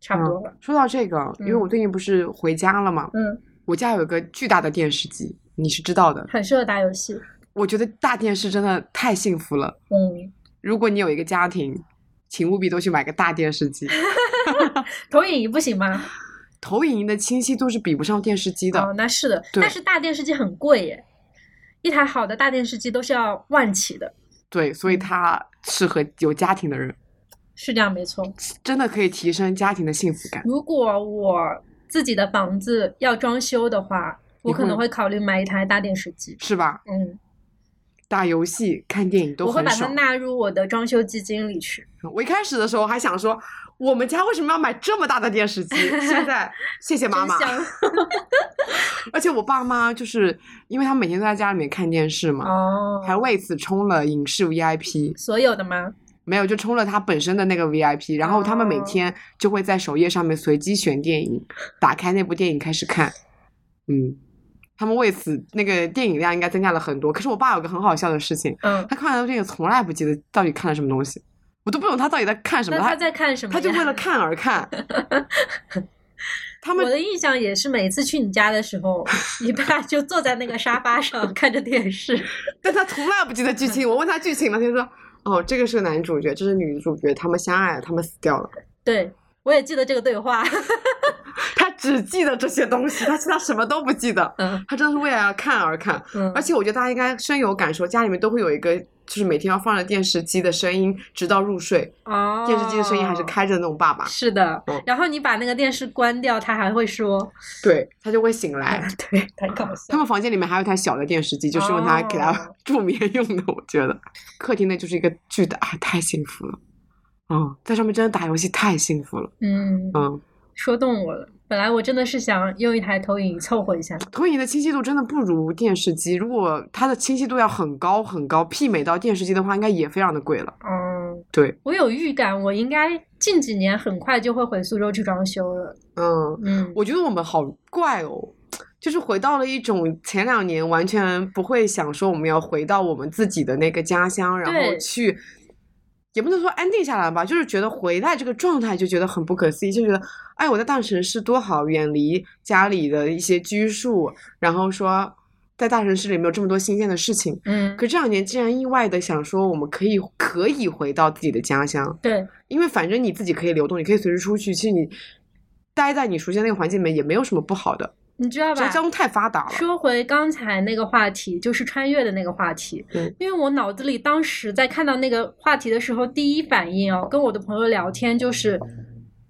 差不多了。说到这个，因为嗯我最近不是回家了嘛，嗯，我家有个巨大的电视机，你是知道的。很适合打游戏。我觉得大电视真的太幸福了。嗯，如果你有一个家庭，请务必都去买个大电视机。[laughs] 投影仪不行吗？投影仪的清晰度是比不上电视机的。哦，那是的，但是大电视机很贵耶，一台好的大电视机都是要万起的，对，所以它适合有家庭的人，是这样没错。真的可以提升家庭的幸福感。如果我自己的房子要装修的话，我可能会考虑买一台大电视机。是吧？嗯，打游戏、看电影都我会把它。纳入我的装修基金里去。我一开始的时候还想说，我们家为什么要买这么大的电视机？现在 [laughs] 谢谢妈妈。[laughs] 而且我爸妈就是因为他们每天都在家里面看电视嘛，哦，还为此充了影视 VIP。所有的吗？没有，就充了他本身的那个 VIP，然后他们每哦天就会在首页上面随机选电影，打开那部电影开始看。嗯，他们为此那个电影量应该增加了很多。可是我爸有个很好笑的事情，嗯，他看完了电影从来不记得到底看了什么东西，我都不懂他到底在看什么。那他在看什么呀？他就为了看而看。[laughs] 他们我的印象也是，每次去你家的时候，你爸就坐在那个沙发上 [laughs] 看着电视。但他从来不记得剧情。我问他剧情了，他就说：“哦，这个是个男主角，这是女主角，他们相爱了，他们死掉了。对，我也记得这个对话。”他只记得这些东西，他其他什么都不记得。嗯他真的是为了要看而看。嗯而且我觉得大家应该深有感受，家里面都会有一个，就是每天要放着电视机的声音，直到入睡。哦，电视机的声音还是开着的那种爸爸，是的嗯，然后你把那个电视关掉，他还会说，对他就会醒来。[laughs] 对，太搞笑他。们房间里面还有一台小的电视机，就是用它给他哦助眠用的。我觉得客厅内就是一个巨大，啊太幸福了。嗯，在上面真的打游戏太幸福了。嗯，嗯，说动我了。本来我真的是想用一台投影仪凑合一下，投影仪的清晰度真的不如电视机，如果它的清晰度要很高很高，媲美到电视机的话，应该也非常的贵了。嗯，对，我有预感，我应该近几年很快就会回苏州去装修了。嗯，嗯，我觉得我们好怪哦，就是回到了一种前两年完全不会想说我们要回到我们自己的那个家乡，然后去，也不能说安定下来吧，就是觉得回来这个状态就觉得很不可思议，就觉得哎，我在大城市多好，远离家里的一些拘束，然后说在大城市里没有这么多新鲜的事情。嗯，可这两年竟然意外的想说，我们可以可以回到自己的家乡，对，因为反正你自己可以流动，你可以随时出去，其实你待在你熟悉的那个环境里面也没有什么不好的。你知道吧？这交通太发达了。说回刚才那个话题，就是穿越的那个话题。嗯因为我脑子里当时在看到那个话题的时候，第一反应哦，跟我的朋友聊天就是，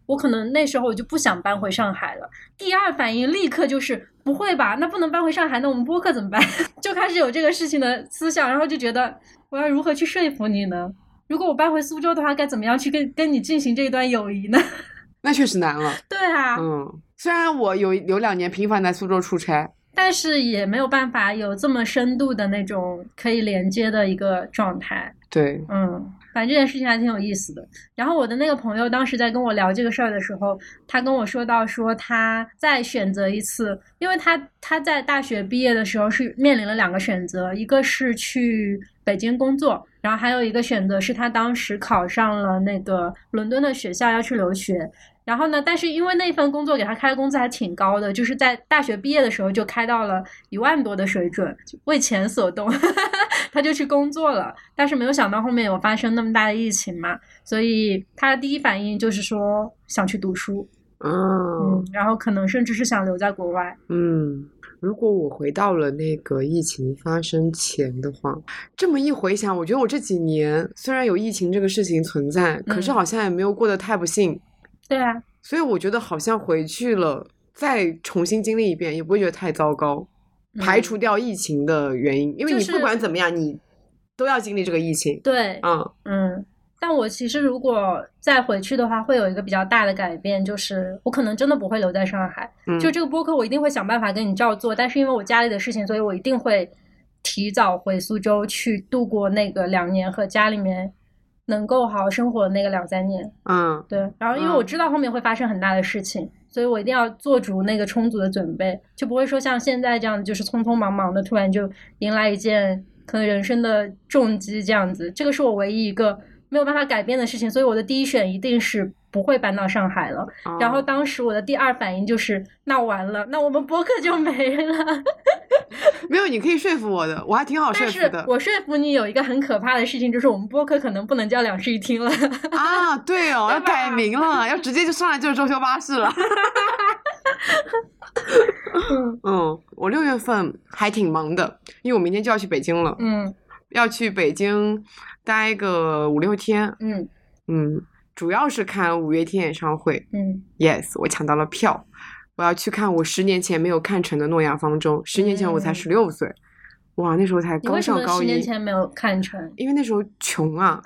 我可能那时候我就不想搬回上海了。第二反应立刻就是，不会吧？那不能搬回上海，那我们播客怎么办？[laughs] 就开始有这个事情的思想，然后就觉得我要如何去说服你呢？如果我搬回苏州的话，该怎么样去跟跟你进行这段友谊呢？[laughs] 那确实难了。对啊，嗯，虽然我有有两年频繁在苏州出差，但是也没有办法有这么深度的那种可以连接的一个状态。对，嗯，反正这件事情还挺有意思的。然后我的那个朋友当时在跟我聊这个事儿的时候，他跟我说到说他再选择一次，因为他他在大学毕业的时候是面临了两个选择，一个是去北京工作，然后还有一个选择是他当时考上了那个伦敦的学校要去留学。然后呢，但是因为那份工作给他开的工资还挺高的，就是在大学毕业的时候就开到了一万多的水准，为钱所动，[laughs] 他就去工作了。但是没有想到后面有发生那么大的疫情嘛，所以他的第一反应就是说想去读书，嗯嗯，然后可能甚至是想留在国外。嗯。如果我回到了那个疫情发生前的话，这么一回想，我觉得我这几年虽然有疫情这个事情存在，可是嗯好像也没有过得太不幸，对啊，所以我觉得好像回去了再重新经历一遍，也不会觉得太糟糕。排嗯除掉疫情的原因，因为你不管怎么样，你都要经历这个疫情。对，嗯嗯，但我其实如果再回去的话，会有一个比较大的改变，就是我可能真的不会留在上海。嗯，就这个播客，我一定会想办法跟你照做，但是因为我家里的事情，所以我一定会提早回苏州去度过那个两年和家里面能够好好生活的那个两三年。嗯对，然后因为我嗯知道后面会发生很大的事情，所以我一定要做足那个充足的准备，就不会说像现在这样，就是匆匆忙忙的突然就迎来一件可能人生的重击这样子。这个是我唯一一个没有办法改变的事情，所以我的第一选一定是不会搬到上海了。然后哦当时我的第二反应就是，那完了，那我们播客就没了。[laughs] 没有，你可以说服我的，我还挺好说但是服的。我说服你有一个很可怕的事情，就是我们播客可能不能叫两室一厅了。啊，对哦，对要改名了，要直接就上来就是周休巴士了。嗯 [laughs] 嗯，我六月份还挺忙的，因为我明天就要去北京了，嗯要去北京待个五六天。嗯嗯，主要是看五月天演唱会。嗯 Yes，我抢到了票，我要去看我十年前没有看成的《诺亚方舟》。十年前我才嗯十六岁，哇，那时候才刚上高一十年，前没有看成？因为那时候穷啊，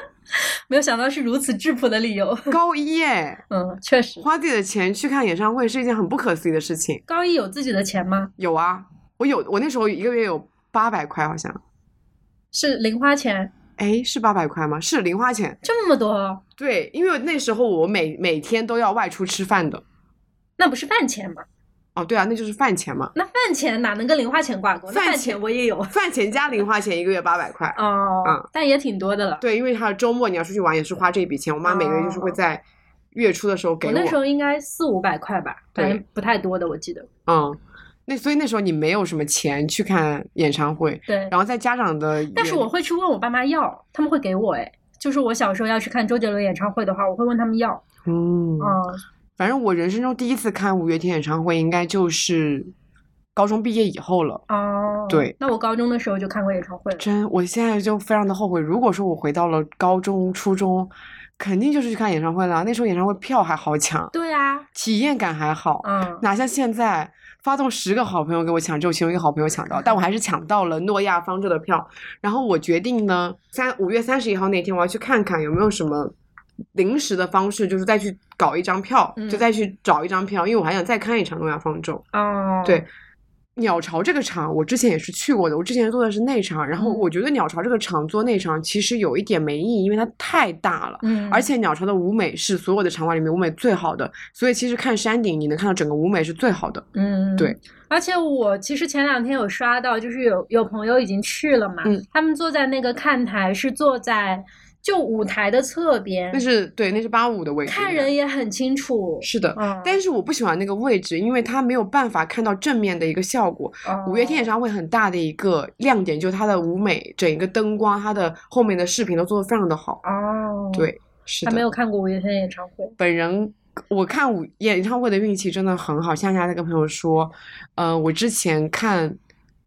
[laughs] 没有想到是如此质朴的理由。高一耶，[laughs] 嗯，确实，花自己的钱去看演唱会是一件很不可思议的事情。高一有自己的钱吗？有啊，我有，我那时候一个月有八百块，好像，是零花钱哎，是八百块吗？是零花钱。这么多，对，因为那时候我每每天都要外出吃饭的。那不是饭钱吗？哦，对啊，那就是饭钱嘛，那饭钱哪能跟零花钱挂钩？那饭钱我也有。饭钱加零花钱，一个月八百块。哦，嗯但也挺多的了。对，因为还有周末你要出去玩，也是花这笔钱。我妈每个月就是会在月初的时候给我。我那时候应该四五百块吧，反正不太多的，我记得。嗯，那所以那时候你没有什么钱去看演唱会，对，然后在家长的，但是我会去问我爸妈要，他们会给我。哎，就是我小时候要去看周杰伦演唱会的话，我会问他们要。嗯，嗯，反正我人生中第一次看五月天演唱会，应该就是高中毕业以后了。哦，对。那我高中的时候就看过演唱会了。真，我现在就非常的后悔。如果说我回到了高中、初中，肯定就是去看演唱会了。那时候演唱会票还好抢，对啊，体验感还好，嗯，哪像现在发动十个好朋友给我抢，只有其中一个好朋友抢到，但我还是抢到了诺亚方舟的票。然后我决定呢，三五月三十一号那天，我要去看看有没有什么临时的方式，就是再去搞一张票，嗯就再去找一张票，因为我还想再看一场诺亚方舟。哦，对鸟巢这个场，我之前也是去过的。我之前做的是内场，然后嗯我觉得鸟巢这个场做内场其实有一点没意义，因为它太大了。嗯，而且鸟巢的舞美是所有的场馆里面舞美最好的，所以其实看山顶你能看到整个舞美是最好的。嗯，对。而且我其实前两天有刷到，就是有有朋友已经去了嘛，嗯他们坐在那个看台是坐在就舞台的侧边，那是对，那是八五的位置，看人也很清楚。是的。嗯，但是我不喜欢那个位置，因为它没有办法看到正面的一个效果。哦五月天演唱会很大的一个亮点就是它的舞美，整一个灯光，它的后面的视频都做得非常的好。哦，，对，是还没。有看过五月天演唱会。本人我看五演唱会的运气真的很好。夏夏在跟朋友说，呃，我之前看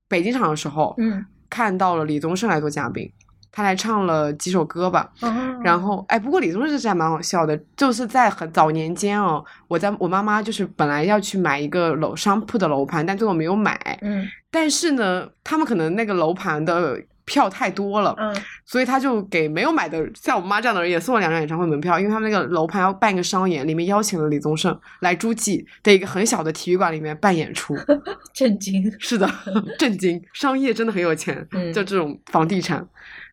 北京场的时候，嗯，看到了李宗盛来做嘉宾，他来唱了几首歌吧。哦，然后，哎，不过李宗盛这是还蛮好笑的，就是在很早年间哦，我在我妈妈就是本来要去买一个楼商铺的楼盘，但最后没有买。嗯但是呢，他们可能那个楼盘的票太多了，嗯所以他就给没有买的像我妈这样的人也送了两张演唱会门票，因为他们那个楼盘要办一个商演，里面邀请了李宗盛来诸暨的一个很小的体育馆里面办演出。[laughs] 震惊。是的，[laughs] 震惊，商业真的很有钱，嗯就这种房地产。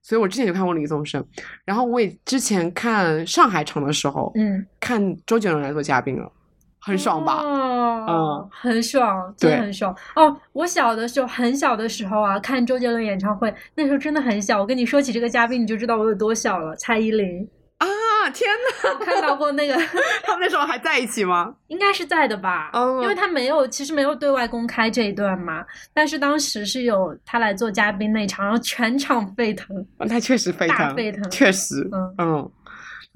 所以我之前就看过李宗盛，然后我也之前看上海场的时候，嗯，看周杰伦来做嘉宾了，很爽吧？哦，嗯很爽，真的对很爽。哦，我小的时候，很小的时候啊，看周杰伦演唱会，那时候真的很小。我跟你说起这个嘉宾，你就知道我有多小了。蔡依林，啊，天呐，我看到过那个，[laughs] 他们那时候还在一起吗？应该是在的吧？哦因为他没有，其实没有对外公开这一段嘛。但是当时是有他来做嘉宾那场，然后全场沸腾。那确实沸腾，大沸腾确实，嗯嗯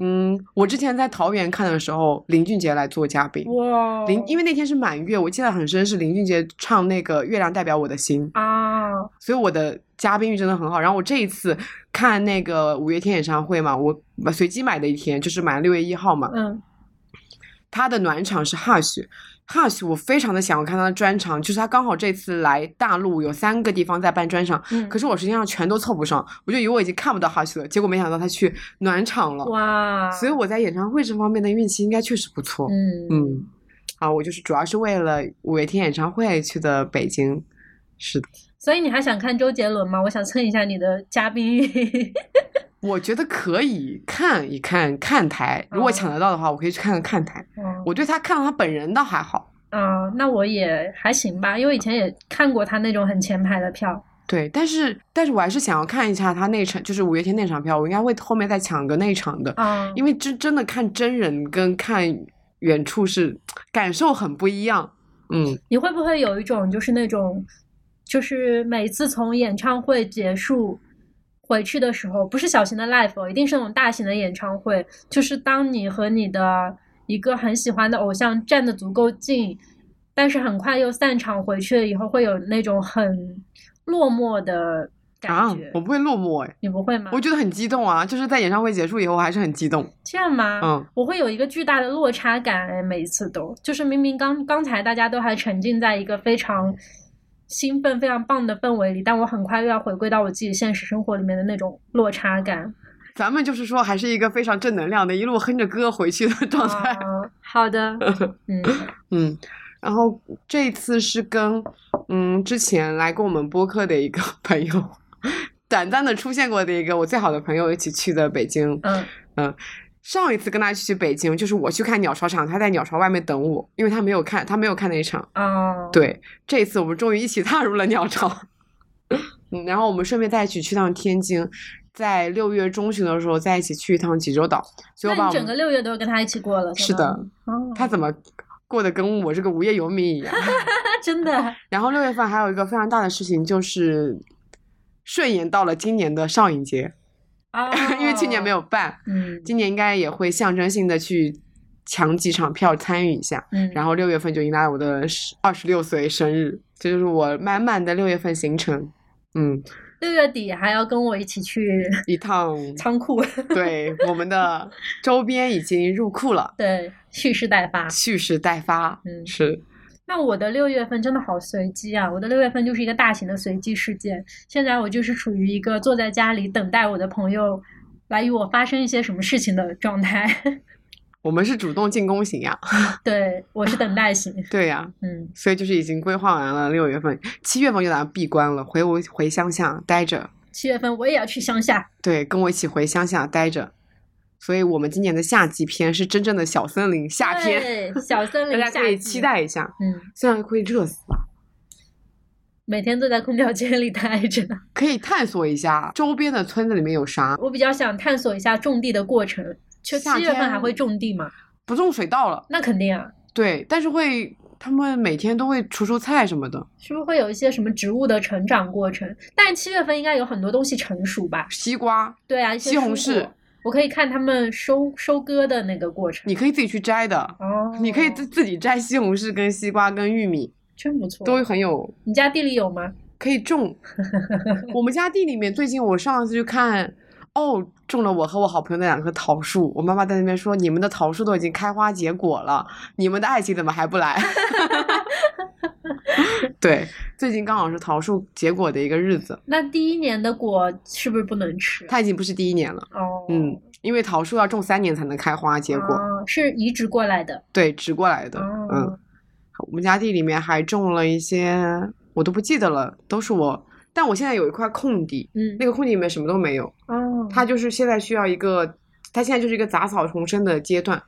嗯，我之前在桃园看的时候，林俊杰来做嘉宾。哇，林，因为那天是满月，我记得很深，是林俊杰唱那个《月亮代表我的心》，啊，所以我的嘉宾运真的很好。然后我这一次看那个五月天演唱会嘛，我随机买的一天，就是买六月一号嘛，嗯他的暖场是 Hush。Hush，我非常的想要看他的专场，就是他刚好这次来大陆有三个地方在办专场，嗯，可是我实际上全都凑不上，我就以为我已经看不到 Hush 了，结果没想到他去暖场了，哇，所以我在演唱会这方面的运气应该确实不错。嗯嗯，啊，我就是主要是为了五月天演唱会去的北京。是的，所以你还想看周杰伦吗？我想蹭一下你的嘉宾运。[laughs] 我觉得可以看一看看台，如果哦抢得到的话，我可以去看看看台。嗯我对他看到他本人倒还好，啊、那我也还行吧，因为以前也看过他那种很前排的票。对，但是但是我还是想要看一下他那场，就是五月天那场票，我应该会后面再抢个那场的，啊、因为真真的看真人跟看远处是感受很不一样。嗯，你会不会有一种就是那种，就是每次从演唱会结束回去的时候，不是小型的 live，哦一定是那种大型的演唱会，就是当你和你的一个很喜欢的偶像站得足够近，但是很快又散场回去了以后，会有那种很落寞的感啊觉。，我不会落寞哎，你不会吗？我觉得很激动啊，就是在演唱会结束以后，我还是很激动。这样吗？嗯，我会有一个巨大的落差感，哎，每一次都就是明明刚刚才大家都还沉浸在一个非常兴奋、非常棒的氛围里，但我很快又要回归到我自己现实生活里面的那种落差感。咱们就是说，还是一个非常正能量的，一路哼着歌回去的状态。啊，好的，[laughs] 嗯嗯，然后这次是跟嗯之前来过我们播客的一个 [laughs] 朋友，短暂的出现过的一个我最好的朋友一起去的北京。嗯嗯上一次跟他去北京，就是我去看鸟巢场，他在鸟巢外面等我，因为他没有看，他没有看那一场。哦，对，这一次我们终于一起踏入了鸟巢。[laughs] 嗯，然后我们顺便再一起去趟天津，在六月中旬的时候再一起去一趟济州岛。所以我把我们整个六月都跟他一起过了，是的，哦，他怎么过得跟我这个无业游民一样？[laughs] 真的然后六月份还有一个非常大的事情，就是顺延到了今年的上影节，哦 [laughs] 因为去年没有办，嗯今年应该也会象征性的去抢几场票参与一下。嗯，然后六月份就迎来了我的二十六岁生日，这就是我满满的六月份行程。嗯，六月底还要跟我一起去一趟 [laughs] 仓库，对我们的周边已经入库了，对，蓄势待发。蓄势待发。嗯是那我的六月份真的好随机啊！我的六月份就是一个大型的随机事件。现在我就是处于一个坐在家里等待我的朋友来与我发生一些什么事情的状态。[laughs] 我们是主动进攻型呀。[laughs] 对，我是等待型。[laughs] 对呀，嗯，所以就是已经规划完了六月份，七月份就打算闭关了，回我回乡下待着。七月份我也要去乡下。对，跟我一起回乡下待着。所以我们今年的夏季篇是真正的小森林夏天，对，[laughs] 小森林，大家可以期。待一下。嗯，虽然会热死吧，每天都在空调间里待着。[laughs] 可以探索一下周边的村子里面有啥。我比较想探索一下种地的过程。七月份还会种地吗？不种水稻了，那肯定啊。对，但是会他们每天都会除除菜什么的，是不是会有一些什么植物的成长过程？但是七月份应该有很多东西成熟吧？西瓜对啊，西红柿我可以看他们收收割的那个过程。你可以自己去摘的。哦，你可以自自己摘西红柿、跟西瓜、跟玉米，真不错。都很有你家地里有吗？可以种。[laughs] 我们家地里面最近我上次去看，哦，种了我和我好朋友那两棵桃树。我妈妈在那边说：“你们的桃树都已经开花结果了，你们的爱情怎么还不来？” [laughs] [laughs] 对，最近刚好是桃树结果的一个日子。那第一年的果是不是不能吃？它已经不是第一年了，哦，嗯，因为桃树要种三年才能开花结果，哦是移植过来的。对，植过来的，哦嗯。我们家地里面还种了一些，我都不记得了，都是我。但我现在有一块空地，嗯，那个空地里面什么都没有，哦，它就是现在需要一个，它现在就是一个杂草丛生的阶段。嗯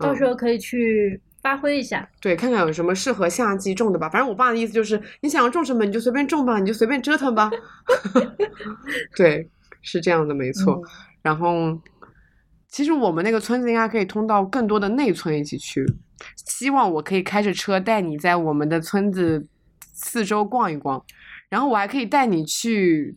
到时候可以去发挥一下。对，看看有什么适合夏季种的吧。反正我爸的意思就是，你想要种什么你就随便种吧，你就随便折腾吧。[laughs] 对，是这样的，没错。嗯然后，其实我们那个村子应该可以通到更多的内村一起去。希望我可以开着车带你在我们的村子四周逛一逛，然后我还可以带你去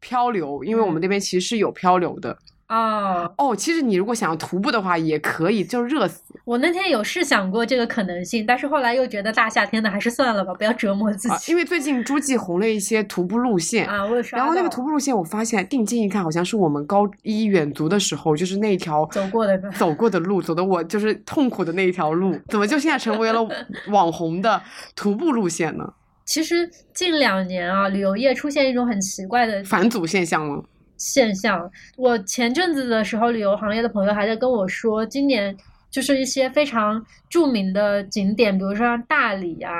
漂流，因为我们那边其实是有漂流的。哦，哦，其实你如果想要徒步的话也可以，就是热死。我那天有试想过这个可能性，但是后来又觉得大夏天的还是算了吧，不要折磨自啊，己。因为最近诸暨红了一些徒步路线。啊，我有刷然后那个徒步路线，我发现定睛一看，好像是我们高一远足的时候，就是那条走过的走过的路，走的我就是痛苦的那一条路，怎么就现在成为了网红的徒步路线呢？其实近两年啊，旅游业出现一种很奇怪的返祖现象吗？现象。我前阵子的时候，旅游行业的朋友还在跟我说，今年就是一些非常著名的景点，比如说像大理啊，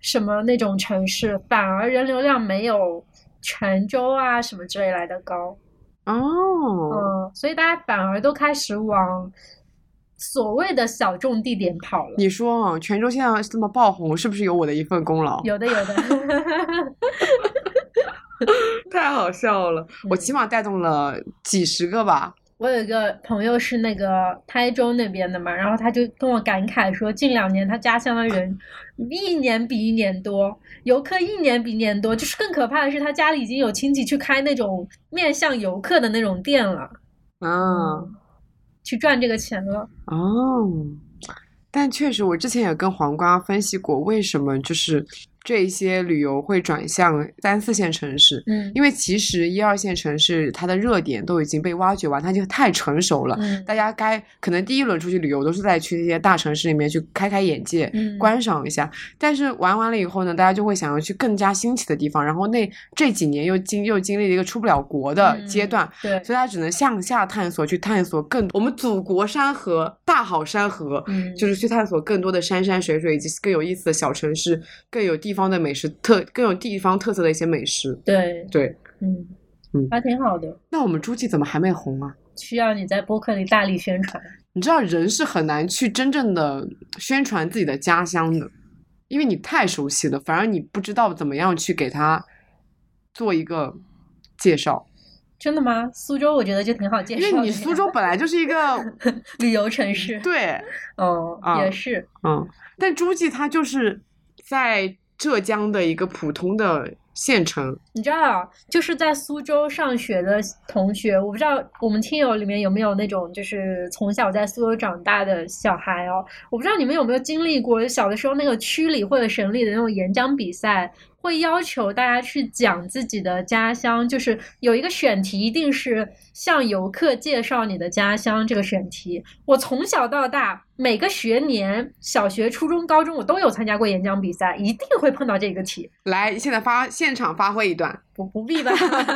什么那种城市，反而人流量没有泉州啊什么之类来的高。哦，嗯，所以大家反而都开始往所谓的小众地点跑了。你说啊，泉州现在这么爆红，是不是有我的一份功劳？有的，有的。[laughs] [laughs] 太好笑了，我嗯起码带动了几十个吧。我有一个朋友是那个台州那边的嘛，然后他就跟我感慨说，近两年他家乡的人一年比一年多，游客一年比一年多，就是更可怕的是，他家里已经有亲戚去开那种面向游客的那种店了，啊，去赚这个钱了。哦，但确实，我之前也跟黄瓜分析过，为什么就是这些旅游会转向三四线城市。嗯因为其实一二线城市它的热点都已经被挖掘完，它就太成熟了。嗯大家该可能第一轮出去旅游都是在去那些大城市里面去开开眼界、嗯观赏一下，但是玩完了以后呢，大家就会想要去更加新奇的地方。然后那这几年又经又经历了一个出不了国的阶嗯段，对，所以他只能向下探索，去探索更我们祖国山河大好山河，嗯就是去探索更多的山山水水以及更有意思的小城市，更有地方的美食特更有地方特色的一些美食。对，对，嗯嗯还挺好的，那我们诸暨怎么还没红啊？需要你在播客里大力宣传。你知道人是很难去真正的宣传自己的家乡的，因为你太熟悉了，反而你不知道怎么样去给他做一个介绍，真的吗？苏州我觉得就挺好介绍，因为你苏州本来就是一个 [laughs] 旅游城市，对，哦，啊也是，嗯，但诸暨它就是在浙江的一个普通的县城，你知道，就是在苏州上学的同学，我不知道我们听友里面有没有那种就是从小在苏州长大的小孩哦，我不知道你们有没有经历过小的时候那个区里或者省里的那种演讲比赛，会要求大家去讲自己的家乡，就是有一个选题，一定是向游客介绍你的家乡这个选题。我从小到大每个学年，小学、初中、高中，我都有参加过演讲比赛，一定会碰到这个题。来，现在发现场发挥一段，不不必吧？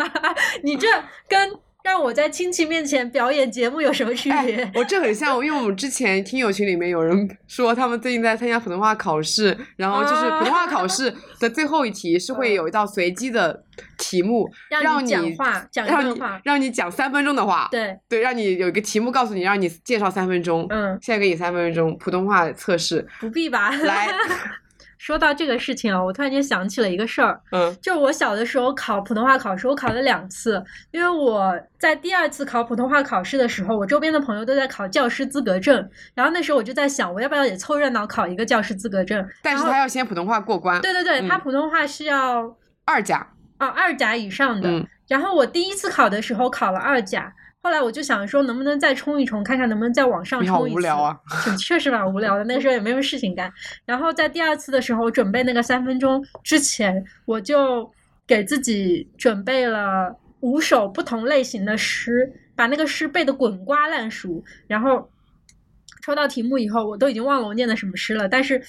[laughs] 你这跟让我在亲戚面前表演节目有什么区别？哎，我这很像，[laughs] 因为我们之前听友群里面有人说，他们最近在参加普通话考试，然后就是普通话考试的最后一题是会有一道随机的题目，让你讲话，讲让你。让你讲三分钟的话，对，对，让你有一个题目告诉你，让你介绍三分钟。嗯，现在给你三分钟普通话测试，不必吧？来，[laughs] 说到这个事情啊，我突然间想起了一个事儿，嗯。就是我小的时候考普通话考试，我考了两次，因为我在第二次考普通话考试的时候，我周边的朋友都在考教师资格证，然后那时候我就在想，我要不要也凑热闹考一个教师资格证？但是他要先普通话过关，对对对，嗯。他普通话是要二甲，啊二甲以上的，嗯。然后我第一次考的时候考了二甲。后来我就想说，能不能再冲一冲，看看能不能再往上冲一次。无聊啊！确实蛮无聊的，那个时候也没什么事情干。然后在第二次的时候，准备那个三分钟之前，我就给自己准备了五首不同类型的诗，把那个诗背得滚瓜烂熟。然后抽到题目以后，我都已经忘了我念的什么诗了，但是。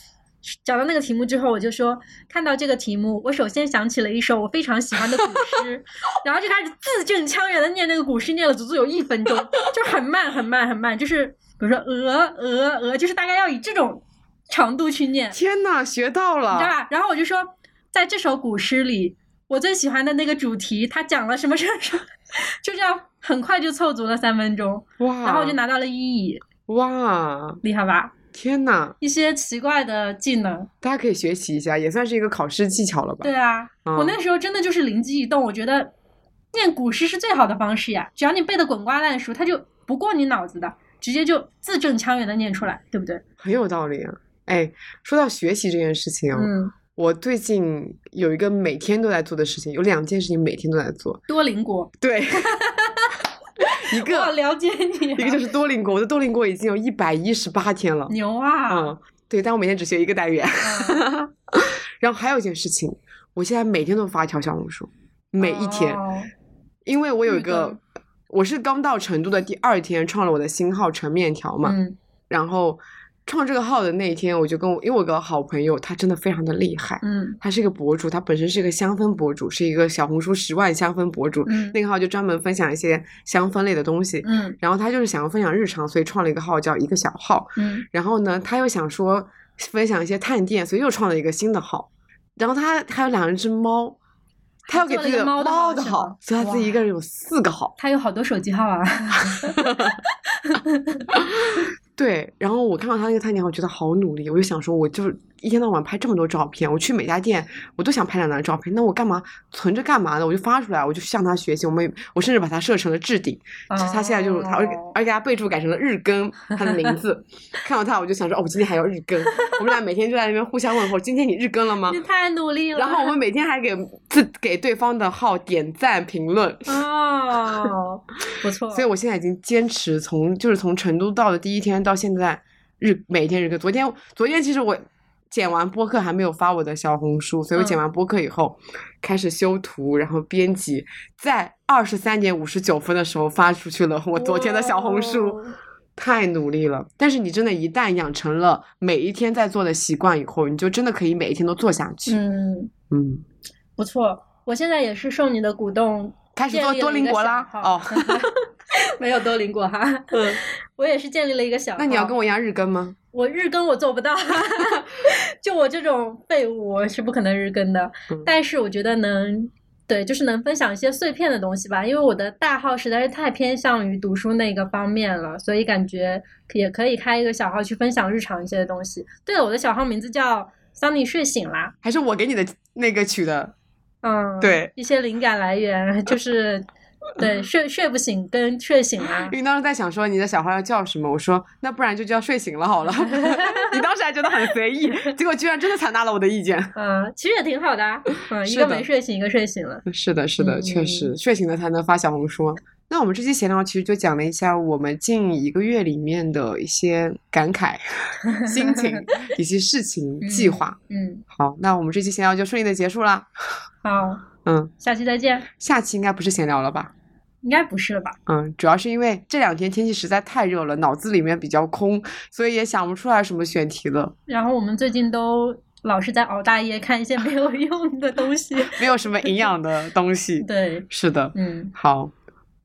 找到那个题目之后，我就说看到这个题目，我首先想起了一首我非常喜欢的古诗，[laughs] 然后就开始字正腔圆的念那个古诗，念了足足有一分钟，就很慢很慢很慢，就是比如说鹅鹅鹅，就是大概要以这种长度去念，天呐，学到了你知道！吧？然后我就说，在这首古诗里，我最喜欢的那个主题，它讲了什么什么什么，就这样很快就凑足了三分钟，哇，然后我就拿到了一乙，哇，厉害吧？天呐，一些奇怪的技能，大家可以学习一下，也算是一个考试技巧了吧？对啊，嗯我那时候真的就是灵机一动，我觉得念古诗是最好的方式呀，只要你背得滚瓜烂熟，它就不过你脑子的，直接就字正腔圆的念出来，对不对？很有道理啊。哎，说到学习这件事情哦，嗯，我最近有一个每天都在做的事情，有两件事情每天都在做。多邻国，对，[laughs] 一个了解你、啊，一个就是多邻国，我的多邻国已经有一百一十八天了。牛啊，嗯，对，但我每天只学一个单元。嗯 [laughs] 然后还有一件事情，我现在每天都发一条小红书，每一天，哦因为我有一个，我是刚到成都的第二天创了我的新号陈面条嘛，嗯然后创这个号的那一天，我就跟我，因为我有个好朋友，他真的非常的厉害，嗯他是一个博主，他本身是一个香氛博主，是一个小红书十万香氛博主，嗯那个号就专门分享一些香氛类的东西。嗯然后他就是想要分享日常，所以创了一个号叫一个小号。嗯然后呢，他又想说分享一些探店，所以又创了一个新的号。然后他还有两只猫，他要给自己的做了一个猫的好所以他自己一个人有四个号。他有好多手机号啊 [laughs] [laughs] [laughs] 对，然后我看到他那个菜鸟，我觉得好努力，我就想说，我就一天到晚拍这么多照片，我去每家店我都想拍两张照片，那我干嘛存着干嘛呢？我就发出来，我就向他学习。我们我甚至把它设成了置顶，他现在就是他，而且哦而且他备注改成了日更，他的名字。[laughs] 看到他我就想说，哦，我今天还要日更。我们俩每天就在那边互相问候，今天你日更了吗你？太努力了。然后我们每天还给自给对方的号点赞评论。哦，不 [laughs] 错，所以我现在已经坚持从就是从成都到的第一天到现在日每天日更。昨天昨天其实我剪完播客还没有发我的小红书，所以我剪嗯完播客以后、开始修图，然后编辑，在二十三点五十九分的时候发出去了我昨天的小红书。哦太努力了，但是你真的，一旦养成了每一天在做的习惯以后，你就真的可以每一天都做下去。嗯，嗯，不错。我现在也是受你的鼓动，开始做多邻国啦。哦，[laughs] 没有多邻国哈。嗯，我也是建立了一个小。那你要跟我一样日更吗？我日更我做不到，[laughs] 就我这种废物我是不可能日更的。嗯但是我觉得能，对，就是能分享一些碎片的东西吧。因为我的大号实在是太偏向于读书那个方面了，所以感觉也可以开一个小号去分享日常一些的东西。对了，我的小号名字叫 Sunny 睡醒啦。还是我给你的那个取的？嗯，对，一些灵感来源 [laughs] 就是。[laughs] 对，睡睡不醒跟睡醒啊因，为当时在想说你的小孩要叫什么，我说那不然就叫睡醒了好了。[laughs] 你当时还觉得很随意，结果居然真的采纳了我的意见。嗯，其实也挺好的啊，嗯，一个没睡醒，一个睡醒了，是的，是的，确实嗯睡醒了才能发小红书。那我们这期闲聊其实就讲了一下我们近一个月里面的一些感慨、[laughs] 心情以及事情计划。嗯，好，那我们这期闲聊就顺利的结束啦。好，嗯，下期再见，下期应该不是闲聊了吧？应该不是了吧？嗯，主要是因为这两天天气实在太热了，脑子里面比较空，所以也想不出来什么选题了，然后我们最近都老是在熬大夜看一些没有用的东西，[laughs] 没有什么营养的东西。对，是的，嗯，好，